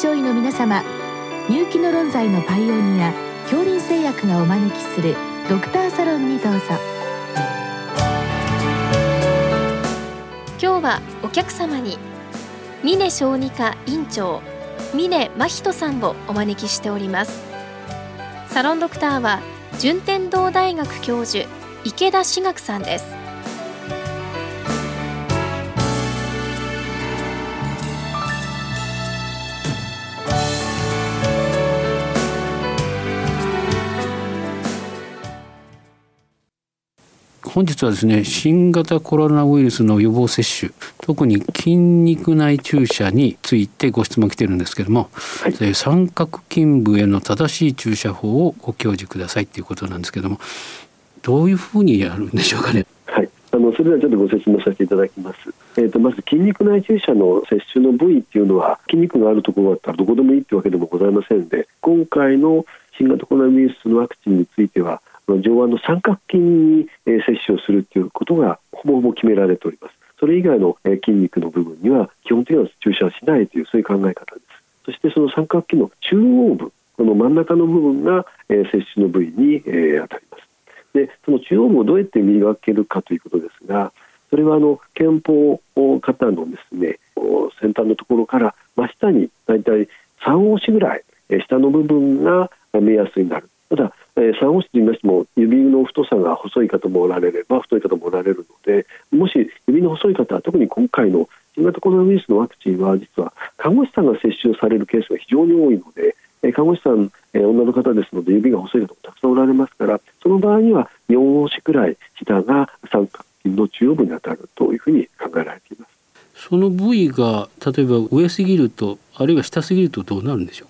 症医の皆様入気の論剤のパイオニア恐林製薬がお招きするドクターサロンにどうぞ。今日はお客様に峰小児科院長峰真人さんをお招きしております。サロンドクターは順天堂大学教授池田志学さんです。本日はですね新型コロナウイルスの予防接種特に筋肉内注射についてご質問来てるんですけども、はい、三角筋部への正しい注射法をご教示くださいっていうことなんですけどもどういうふうにやるんでしょうかね？はいあのそれではちょっとご説明させていただきます。えーと、まず筋肉内注射の接種の部位っていうのは筋肉があるところだったらどこでもいいってわけでもございませんで今回の新型コロナウイルスのワクチンについては上腕の三角筋に接種をするということがほぼほぼ決められております。それ以外の筋肉の部分には基本的には注射はしないというそういう考え方です。そしてその三角筋の中央部この真ん中の部分が接種の部位に当たります。でその中央部をどうやって見分けるかということですがそれはあの憲法型のですね先端のところから真下にだいたい3押しぐらい下の部分が目安になる。ただえー、3号室といいましても指の太さが細い方もおられれば太い方もおられるのでもし指の細い方は特に今回の新型コロナウイルスのワクチンは実は看護師さんが接種されるケースが非常に多いので、えー、看護師さん、えー、女の方ですので指が細い方もたくさんおられますからその場合には4押しくらい下が三角筋の中央部に当たるというふうに考えられています。その部位が例えば上すぎるとあるいは下すぎるとどうなるんでしょう？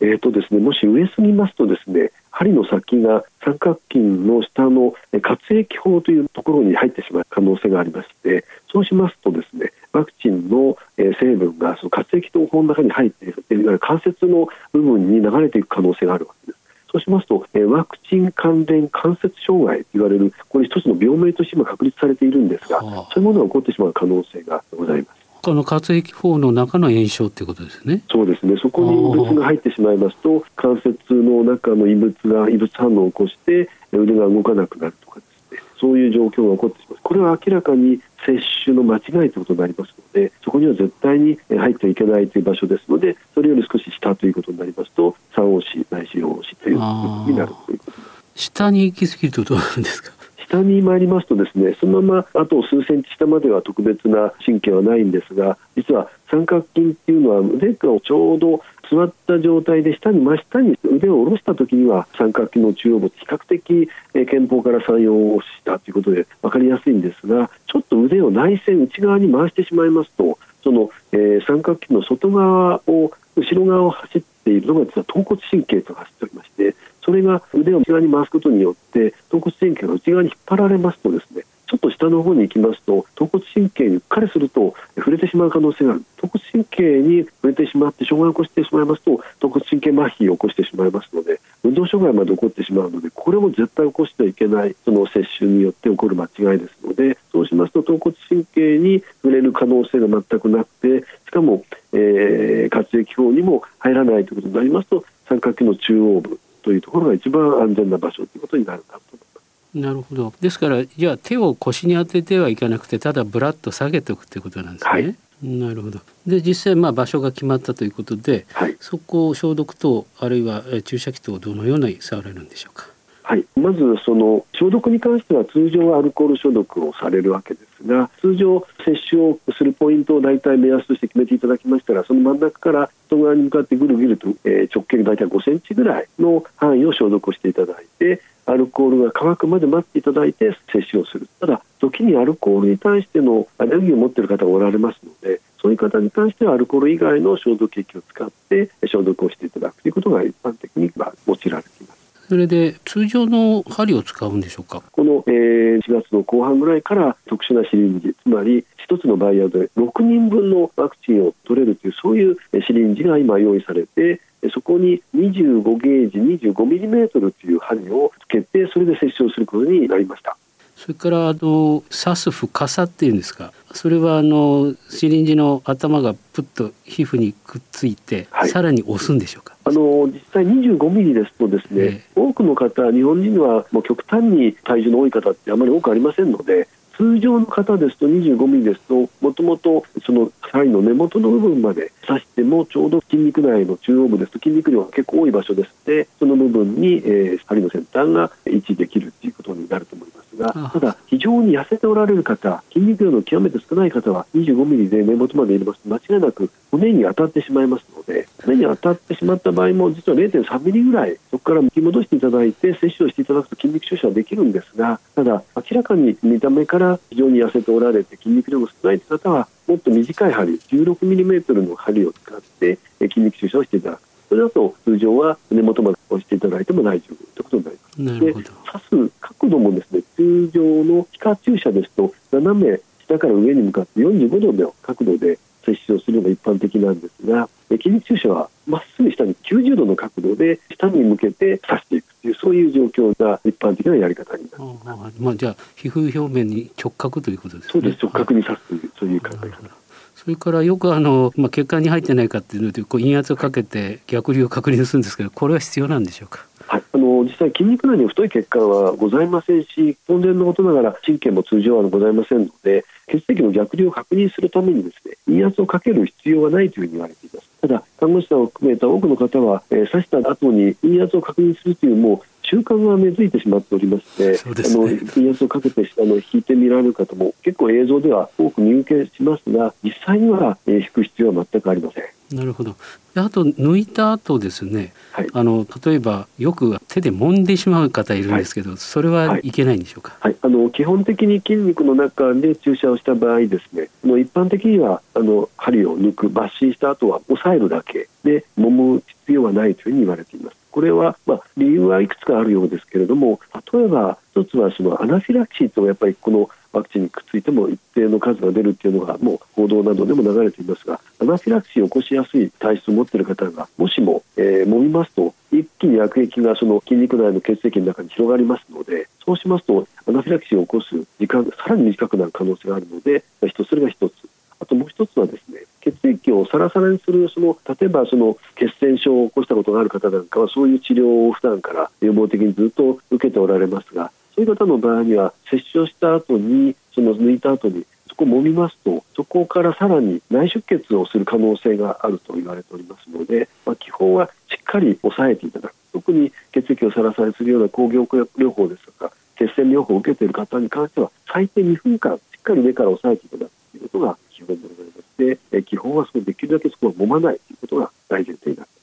えーとですね、もし上すぎますとですね針の先が三角筋の下の活液胞というところに入ってしまう可能性がありましてそうしますとですねワクチンの成分がその活液の胞の中に入っているいわゆる関節の部分に流れていく可能性があるわけです。そうしますと、ワクチン関連関節障害と言われるこれ一つの病名として今確立されているんですが、そういうものが起こってしまう可能性がございます。この活液胞の中の炎症ってことですね。そうですね。そこに異物が入ってしまいますと、関節の中の異物が異物反応を起こして腕が動かなくなるとかですね。そういう状況が起こってしまう。これは明らかに接種の間違いということになりますので、そこには絶対に入ってはいけないという場所ですので、それより少し下ということになりますと、3押しないし4押しということになるということ。下に行き過ぎるとどうなんですか？下に参りますとですねそのままあと数センチ下までは特別な神経はないんですが実は三角筋っていうのは腕がちょうど座った状態で下に真下に腕を下ろした時には三角筋の中央部比較的肩峰から3、4をしたということで分かりやすいんですがちょっと腕を内線内側に回してしまいますとその、えー、三角筋の外側を後ろ側を走っているのが実は橈骨神経と走っておりましてそれが腕を内側に回すことによって橈骨神経が内側に引っ張られますとですねちょっと下の方に行きますと橈骨神経にうっかりすると触れてしまう可能性がある。橈骨神経に触れてしまって障害を起こしてしまいますと橈骨神経麻痺を起こしてしまいますので運動障害まで起こってしまうのでこれも絶対起こしてはいけないその接種によって起こる間違いですのでそうしますと橈骨神経に触れる可能性が全くなくてしかも、えー、活液胞にも入らないということになりますと三角形の中央部というところが一番安全な場所ということになるかと思います。なるほど。ですからじゃあ手を腰に当ててはいかなくてただブラッと下げておくということなんですね。はい、なるほど。で実際まあ場所が決まったということで、はい、そこを消毒等あるいは注射器等どのようにされるんでしょうか？はい、まずその消毒に関しては通常はアルコール消毒をされるわけですが通常接種をするポイントを大体目安として決めていただきましたらその真ん中から外側に向かってぐるぐると、えー、直径大体5センチぐらいの範囲を消毒をしていただいてアルコールが乾くまで待っていただいて接種をするただ時にアルコールに対してのアレルギーを持っている方がおられますのでそういう方に関してはアルコール以外の消毒液を使って消毒をしていただくということが一般的には用いられます。それで通常の針を使うんでしょうか？この、えー、4月の後半ぐらいから特殊なシリンジつまり1つのバイヤーで6人分のワクチンを取れるというそういうシリンジが今用意されてそこに25ゲージ25ミリメートルという針をつけてそれで接種をすることになりました。それからあの刺す深さっていうんですかそれはあのシリンジの頭がプッと皮膚にくっついて、はい、さらに押すんでしょうか？あの実際25ミリですとですね、えー、多くの方日本人はもう極端に体重の多い方ってあまり多くありませんので通常の方ですと25ミリですともともとその針の根元の部分まで刺してもちょうど筋肉内の中央部ですと筋肉量が結構多い場所ですのでその部分に、えー、針の先端が位置できるということになると思いますがただ非常に痩せておられる方筋肉量の極めて少ない方は25ミリで根元まで入れます。と間違いなく骨に当たってしまいますので骨に当たってしまった場合も実は0.3ミリぐらいそこから引き戻していただいて接種をしていただくと筋肉注射はできるんですがただ明らかに見た目から非常に痩せておられて筋肉量が少ないという方はもっと短い針 16mm の針を使って筋肉注射をしていただく。それだと通常は根元まで押していただいても大丈夫ということになります。で刺す角度もですね通常の皮下注射ですと斜め下から上に向かって45度の角度で接種をするのが一般的なんですが筋肉注射はまっすぐ下に90度の角度で下に向けて刺していくというそういう状況が一般的なやり方になります。まあ、じゃあ皮膚表面に直角ということですね。そうです直角に刺すというそういう考え方。それからよくあの、まあ、血管に入ってないかっていうのでこう陰圧をかけて逆流を確認するんですけどこれは必要なんでしょうか？あの実際筋肉内に太い血管はございませんし当然のことながら神経も通常はございませんので血液の逆流を確認するためにですね陰圧をかける必要はないというふうに言われています。ただ看護師さんを含めた多くの方は、えー、刺した後に陰圧を確認するというもう習慣が根付いてしまっておりまして、ね、あの陰圧をかけてあの引いてみられる方も結構映像では多く見受けしますが実際には、えー、引く必要は全くありません。なるほど。あと抜いた後ですね、はい、あの例えばよく手で揉んでしまう方いるんですけど、はい、それはい。けないんでしょうか、はい、あの基本的に筋肉の中で注射をした場合ですねの一般的にはあの針を抜く抜針した後は押さえるだけで揉む必要はないというふうに言われていますこれは、まあ、理由はいくつかあるようですけれども例えば一つはそのアナフィラキシーとやっぱりこのワクチンにくっついても一定の数が出るっていうのがもう報道などでも流れていますがアナフィラキシーを起こしやすい体質を持っている方がもしも、えー、揉みますと一気に薬液がその筋肉内の血液の中に広がりますのでそうしますとアナフィラキシーを起こす時間がさらに短くなる可能性があるので一つそれが一つ。あともう一つはですね血液をサラサラにするその例えばその血栓症を起こしたことがある方なんかはそういう治療を普段から予防的にずっと受けておられますがそういう方の場合には接種をした後にその抜いた後にそこを揉みますとそこからさらに内出血をする可能性があると言われておりますので、まあ、基本はしっかり抑えていただく。特に血液をサラサラにするような抗凝固療法ですとか血栓療法を受けている方に関しては最低2分間しっかり上から抑えていただくということがでございまして基本はそできるだけそこは揉まないということが大前提になって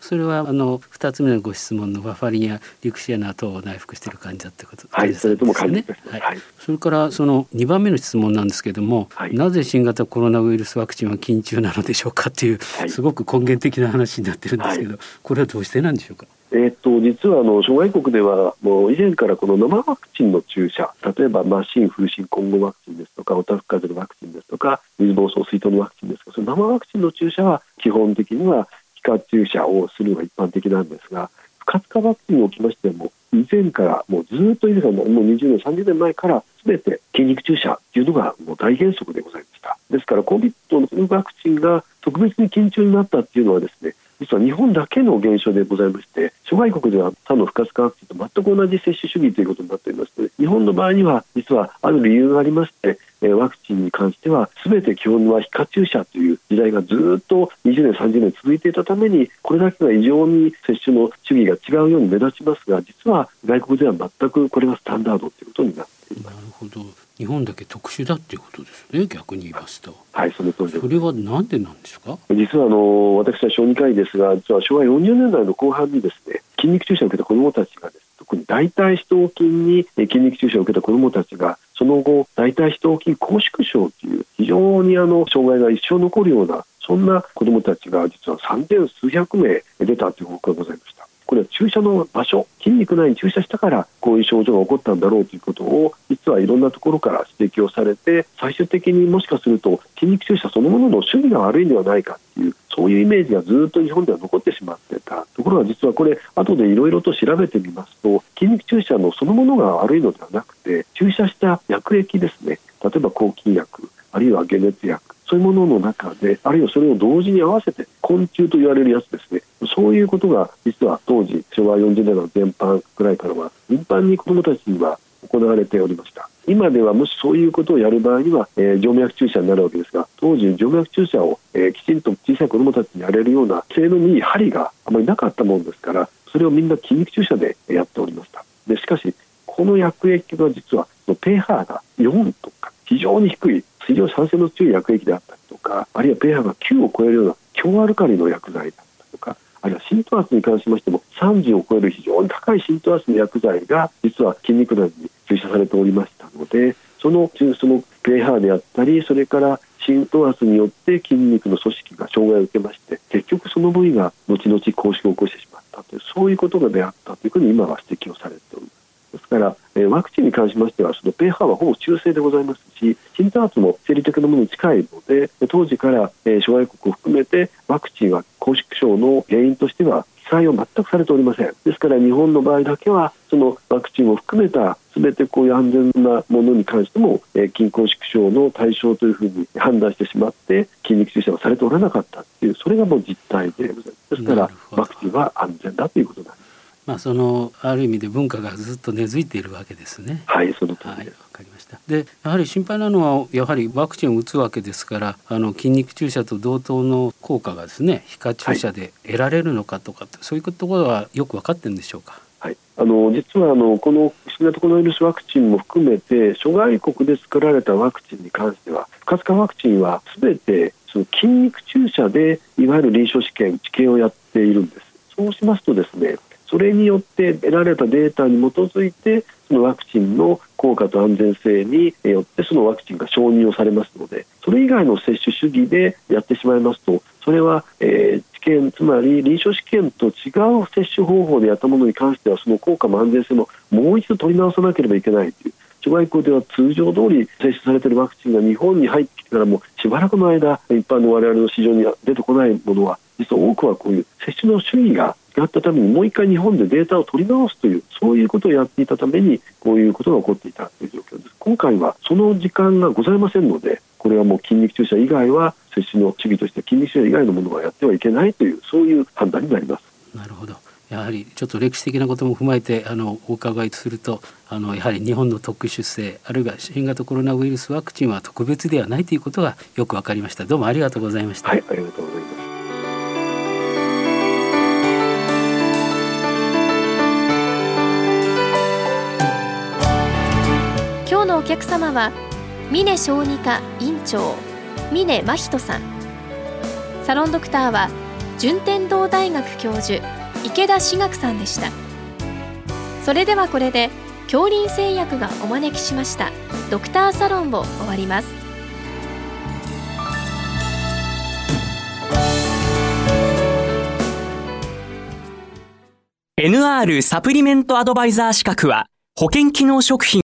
それはあの二つ目のご質問のバファリンやリクシアナ等を内服している患者ってことですね。はい、それとも患者ですね。はい。それからその二番目の質問なんですけれども、はい、なぜ新型コロナウイルスワクチンは緊急なのでしょうかっていう、はい、すごく根源的な話になってるんですけど、これはどうしてなんでしょうか？えー、っと実はあの諸外国ではもう以前からこの生ワクチンの注射例えばマシン風疹混合ワクチンですとかオタフ風邪のワクチンですとか水疱瘡水筒のワクチンですとかその生ワクチンの注射は基本的には皮下注射をするのが一般的なんですが不活化ワクチンにおきましても以前からもうずっと以前からもう20年30年前から全て筋肉注射というのがもう大原則でございました。ですから COVID のワクチンが特別に緊張になったっていうのはですね実は日本だけの現象でございまして諸外国では他の不活化ワクチンと全く同じ接種主義ということになっておりまして日本の場合には実はある理由がありましてワクチンに関しては全て基本は皮下注射という時代がずっと20年30年続いていたためにこれだけが異常に接種の主義が違うように目立ちますが実は外国では全くこれがスタンダードということになっています。なるほど日本だけ特殊だっていうことですね逆に言いますと。はいその通りそれはなんでなんですか？実はあの私は小児科医ですが実は昭和40年代の後半にですね筋肉注射を受けた子どもたちがです、特に大腿四頭筋に筋肉注射を受けた子どもたちがその後大腿四頭筋拘縮症という非常にあの障害が一生残るようなそんな子どもたちが実は3千数百名出たという報告がございました。これは注射の場所筋肉内に注射したからこういう症状が起こったんだろうということを実はいろんなところから指摘をされて最終的にもしかすると筋肉注射そのものの趣味が悪いんではないかというそういうイメージがずっと日本では残ってしまってた。ところが実はこれ後でいろいろと調べてみますと筋肉注射のそのものが悪いのではなくて注射した薬液ですね。例えば抗菌薬あるいは解熱薬そういうものの中であるいはそれを同時に合わせて昆虫と言われるやつですね。そういうことが実は当時昭和40年代の前半ぐらいからは頻繁に子どもたちには行われておりました。今ではもしそういうことをやる場合には、えー、静脈注射になるわけですが当時静脈注射を、えー、きちんと小さい子どもたちにやれるような性能にいい針があまりなかったものですからそれをみんな筋肉注射でやっておりました。でしかしこの薬液は実は pH が4とか非常に低い水溶酸性の強い薬液であったりとかあるいは pH が9を超えるような強アルカリの薬剤だったりとかあるいは浸透圧に関しましても30を超える非常に高い浸透圧の薬剤が実は筋肉内に注射されておりましたのでそのその pH であったりそれから浸透圧によって筋肉の組織が障害を受けまして結局その部位が後々拘縮を起こしてしまったというそういうことが出会ったというふうに今は指摘をされております。ですから、えー、ワクチンに関しましてはその pH はほぼ中性でございますし浸透圧も生理的なものに近いので当時から、えー、諸外国を含めてワクチンは拘縮症の原因としては記載を全くされておりません。ですから日本の場合だけはそのワクチンを含めた全てこういう安全なものに関しても、えー、筋梗縮症の対象というふうに判断してしまって筋肉注射はされておらなかったというそれがもう実態でございます。ですからワクチンは安全だということなんですまあ、そのある意味で文化がずっと根付いているわけですね。はい、その通りはい、わかりました。で、やはり心配なのはやはりワクチンを打つわけですから、あの筋肉注射と同等の効果がですね、皮下注射で得られるのかとか、はい、そういうところはよく分かってるんでしょうか？はい、あの実はあのこの新型コロナウイルスワクチンも含めて諸外国で作られたワクチンに関しては不活化ワクチンはすべてその筋肉注射でいわゆる臨床試験治験をやっているんですそうしますとですねそれによって得られたデータに基づいてそのワクチンの効果と安全性によってそのワクチンが承認をされますのでそれ以外の接種主義でやってしまいますとそれは、えー、治験つまり臨床試験と違う接種方法でやったものに関してはその効果も安全性ももう一度取り直さなければいけないという諸外国では通常通り接種されているワクチンが日本に入ってきてからもしばらくの間一般の我々の市場に出てこないものは実は多くはこういう接種の主義がやったためにもう一回日本でデータを取り直すというそういうことをやっていたためにこういうことが起こっていたという状況です。今回はその時間がございませんのでこれはもう筋肉注射以外は接種の主義として筋肉注射以外のものはやってはいけないというそういう判断になります。なるほど。やはりちょっと歴史的なことも踏まえてあのお伺いするとあのやはり日本の特殊性あるいは新型コロナウイルスワクチンは特別ではないということがよく分かりました。どうもありがとうございました。はいありがとうございます客様は峰小児科院長峰真人さん。サロンドクターは順天堂大学教授池田志学さんでした。それではこれで恐林製薬がお招きしましたドクターサロンを終わります「NR サプリメントアドバイザー資格は保険機能食品